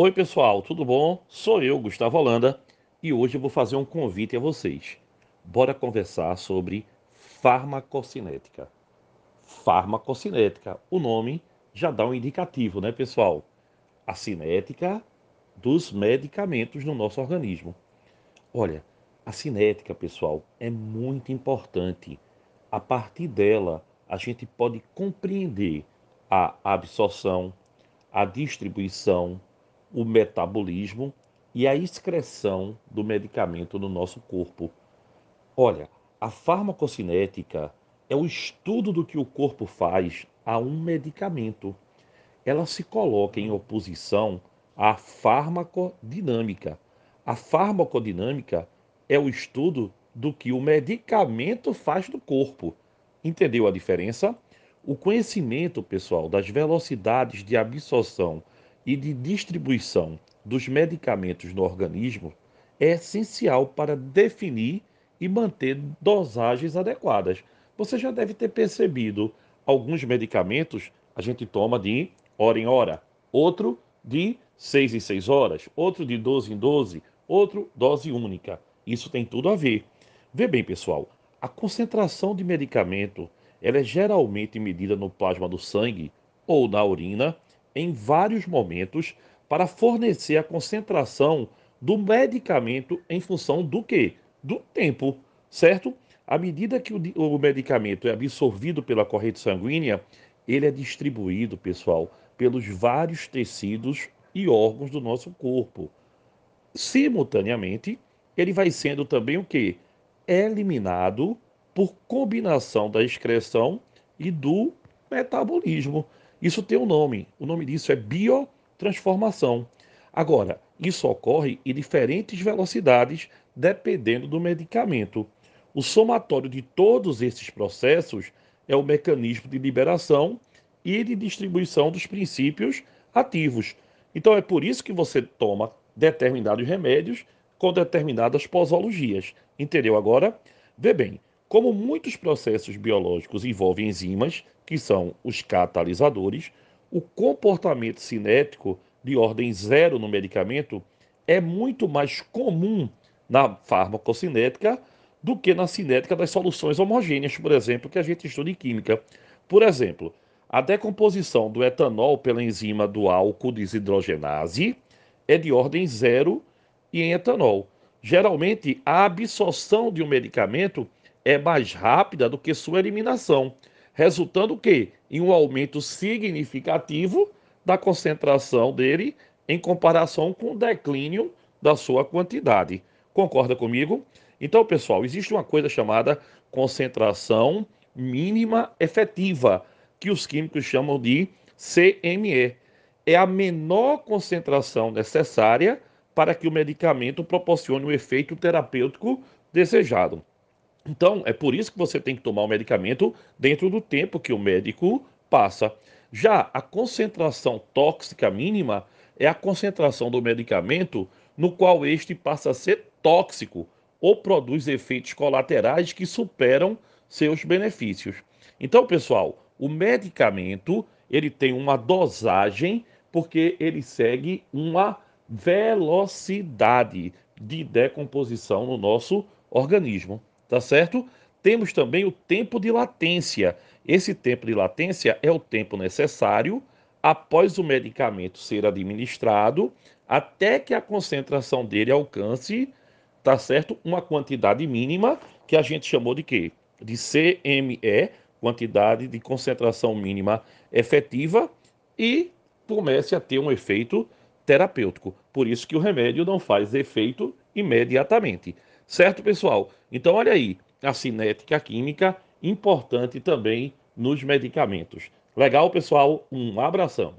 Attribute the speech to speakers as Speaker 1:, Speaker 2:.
Speaker 1: Oi, pessoal, tudo bom? Sou eu, Gustavo Holanda, e hoje vou fazer um convite a vocês. Bora conversar sobre farmacocinética. Farmacocinética, o nome já dá um indicativo, né, pessoal? A cinética dos medicamentos no nosso organismo. Olha, a cinética, pessoal, é muito importante. A partir dela, a gente pode compreender a absorção, a distribuição, o metabolismo e a excreção do medicamento no nosso corpo. Olha, a farmacocinética é o estudo do que o corpo faz a um medicamento. Ela se coloca em oposição à farmacodinâmica. A farmacodinâmica é o estudo do que o medicamento faz no corpo. Entendeu a diferença? O conhecimento, pessoal, das velocidades de absorção e de distribuição dos medicamentos no organismo é essencial para definir e manter dosagens adequadas. Você já deve ter percebido, alguns medicamentos a gente toma de hora em hora, outro de 6 em 6 horas, outro de 12 em 12, outro dose única. Isso tem tudo a ver. Vê bem, pessoal, a concentração de medicamento ela é geralmente medida no plasma do sangue ou na urina em vários momentos para fornecer a concentração do medicamento em função do que? Do tempo, certo? À medida que o, medicamento é absorvido pela corrente sanguínea, ele é distribuído, pessoal, pelos vários tecidos e órgãos do nosso corpo. Simultaneamente, ele vai sendo também o que? Eliminado por combinação da excreção e do metabolismo. Isso tem um nome. O nome disso é biotransformação. Agora, isso ocorre em diferentes velocidades dependendo do medicamento. O somatório de todos esses processos é o mecanismo de liberação e de distribuição dos princípios ativos. Então é por isso que você toma determinados remédios com determinadas posologias. Entendeu agora? Vê bem, como muitos processos biológicos envolvem enzimas, que são os catalisadores, o comportamento cinético de ordem zero no medicamento é muito mais comum na farmacocinética do que na cinética das soluções homogêneas, por exemplo, que a gente estuda em química. Por exemplo, a decomposição do etanol pela enzima do álcool desidrogenase é de ordem zero e em etanol. Geralmente, a absorção de um medicamento é mais rápida do que sua eliminação, resultando o quê? Em um aumento significativo da concentração dele em comparação com o declínio da sua quantidade. Concorda comigo? Então, pessoal, existe uma coisa chamada concentração mínima efetiva, que os químicos chamam de CME. É a menor concentração necessária para que o medicamento proporcione o efeito terapêutico desejado. Então, é por isso que você tem que tomar o medicamento dentro do tempo que o médico passa. Já a concentração tóxica mínima é a concentração do medicamento no qual este passa a ser tóxico ou produz efeitos colaterais que superam seus benefícios. Então, pessoal, o medicamento ele tem uma dosagem porque ele segue uma velocidade de decomposição no nosso organismo tá certo? Temos também o tempo de latência. Esse tempo de latência é o tempo necessário após o medicamento ser administrado até que a concentração dele alcance, tá certo? Uma quantidade mínima que a gente chamou de quê? De CME, quantidade de concentração mínima efetiva e comece a ter um efeito terapêutico. Por isso que o remédio não faz efeito imediatamente. Certo, pessoal? Então, olha aí, a cinética química importante também nos medicamentos. Legal, pessoal? Um abração.